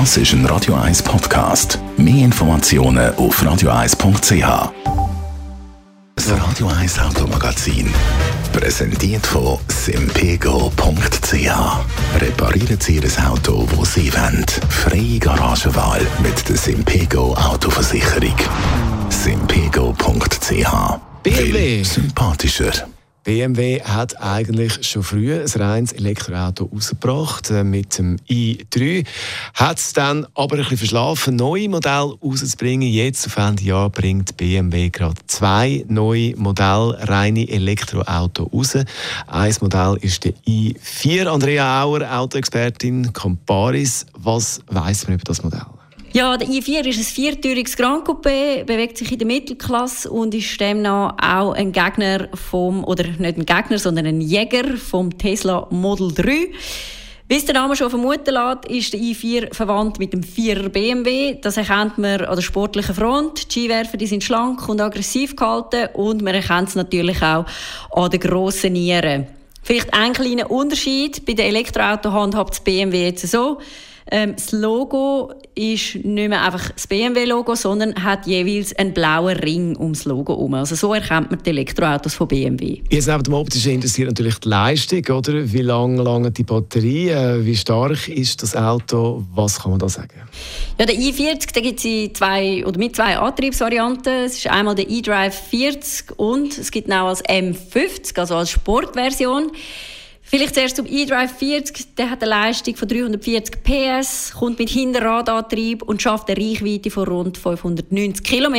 Das ist ein Radio 1 Podcast. Mehr Informationen auf radio1.ch. Das Radio 1 Automagazin. Präsentiert von simpego.ch. Reparieren Sie Ihr Auto, wo Sie wollen. Freie Garagenwahl mit der Simpego Autoversicherung. simpego.ch. BMW. Sympathischer. BMW hat eigentlich schon früh ein reines Elektroauto rausgebracht äh, mit dem i3. Hat es dann aber ein bisschen verschlafen, neue Modelle rauszubringen. Jetzt auf Ende Jahr bringt BMW gerade zwei neue Modelle, reine Elektroauto raus. Ein Modell ist der i4. Andrea Auer, Autoexpertin Comparis. Was weiß man über das Modell? Ja, der i4 ist ein viertüriges Grand Coupé, bewegt sich in der Mittelklasse und ist demnach auch ein Gegner vom, oder nicht ein Gegner, sondern ein Jäger vom Tesla Model 3. Wie es der Name schon vermuten lässt, ist der i4 verwandt mit dem 4er BMW. Das erkennt man an der sportlichen Front. Die Skiwerfer die sind schlank und aggressiv gehalten und man erkennt es natürlich auch an den grossen Nieren. Vielleicht ein kleiner Unterschied. Bei den Elektroautos handhabt das BMW jetzt so. Ähm, das Logo ist nicht mehr einfach das BMW-Logo, sondern hat jeweils einen blauen Ring ums Logo herum. Also so erkennt man die Elektroautos von BMW. Jetzt neben dem optischen interessiert natürlich die Leistung, oder? Wie lange lange die Batterie, äh, wie stark ist das Auto, was kann man da sagen? Ja, der i40, gibt es zwei oder mit zwei Antriebsvarianten. Es ist einmal der eDrive 40 und es gibt auch als M50, also als Sportversion. Vielleicht zuerst zum eDrive 40. Der hat eine Leistung von 340 PS, kommt mit Hinterradantrieb und schafft eine Reichweite von rund 590 km.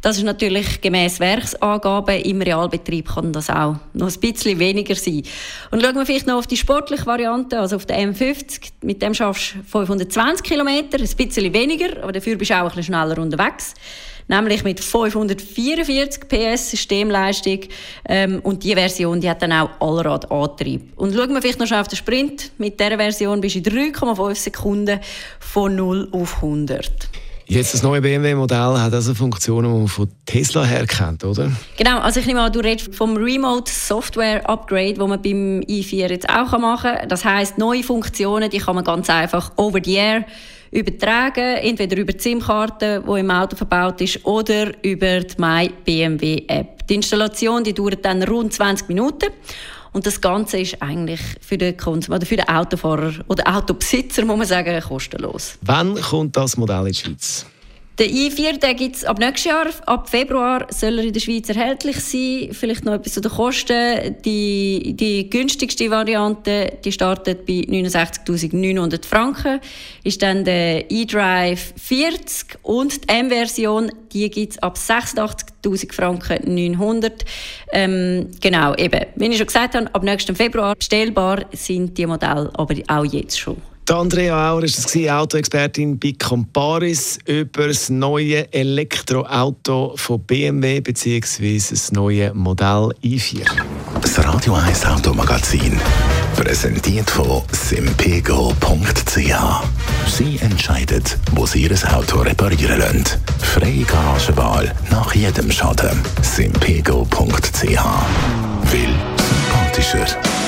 Das ist natürlich gemäß Werksangaben. Im Realbetrieb kann das auch noch ein bisschen weniger sein. Und schauen wir vielleicht noch auf die sportliche Variante, also auf der M50. Mit dem schaffst du 520 km, ein bisschen weniger, aber dafür bist du auch ein bisschen schneller unterwegs nämlich mit 544 PS Systemleistung. Ähm, und die Version die hat dann auch Allradantrieb. Und schauen wir vielleicht noch schnell auf den Sprint. Mit dieser Version bist du in 3,5 Sekunden von 0 auf 100. Jetzt das neue BMW-Modell hat also Funktionen, die man von Tesla her kennt, oder? Genau, also ich nehme an, du redest vom Remote Software Upgrade, das man beim i4 jetzt auch machen kann. Das heißt, neue Funktionen, die kann man ganz einfach over the air übertragen, entweder über die SIM-Karte, die im Auto verbaut ist, oder über die My BMW App. Die Installation die dauert dann rund 20 Minuten. Und das Ganze ist eigentlich für den Konsum oder für den Autofahrer oder Autobesitzer, muss man sagen, kostenlos. Wann kommt das Modell in die Schweiz? Der i4 gibt es ab nächstes Jahr. Ab Februar soll er in der Schweiz erhältlich sein. Vielleicht noch etwas zu den Kosten. Die, die günstigste Variante die startet bei 69.900 Franken. Ist dann der eDrive 40 und die M-Version die gibt es ab 86.000 Franken 900. Ähm, genau, eben. Wie ich schon gesagt habe, ab nächstem Februar bestellbar sind die Modelle aber auch jetzt schon. Andrea Auer war Autoexpertin bei Comparis über das neue Elektroauto von BMW bzw. das neue Modell i4. Das Radio 1 Automagazin, präsentiert von simpego.ch. Sie entscheidet, wo Sie Ihr Auto reparieren lassen. Freie Garagenwahl nach jedem Schaden. simpego.ch. Will sympathischer.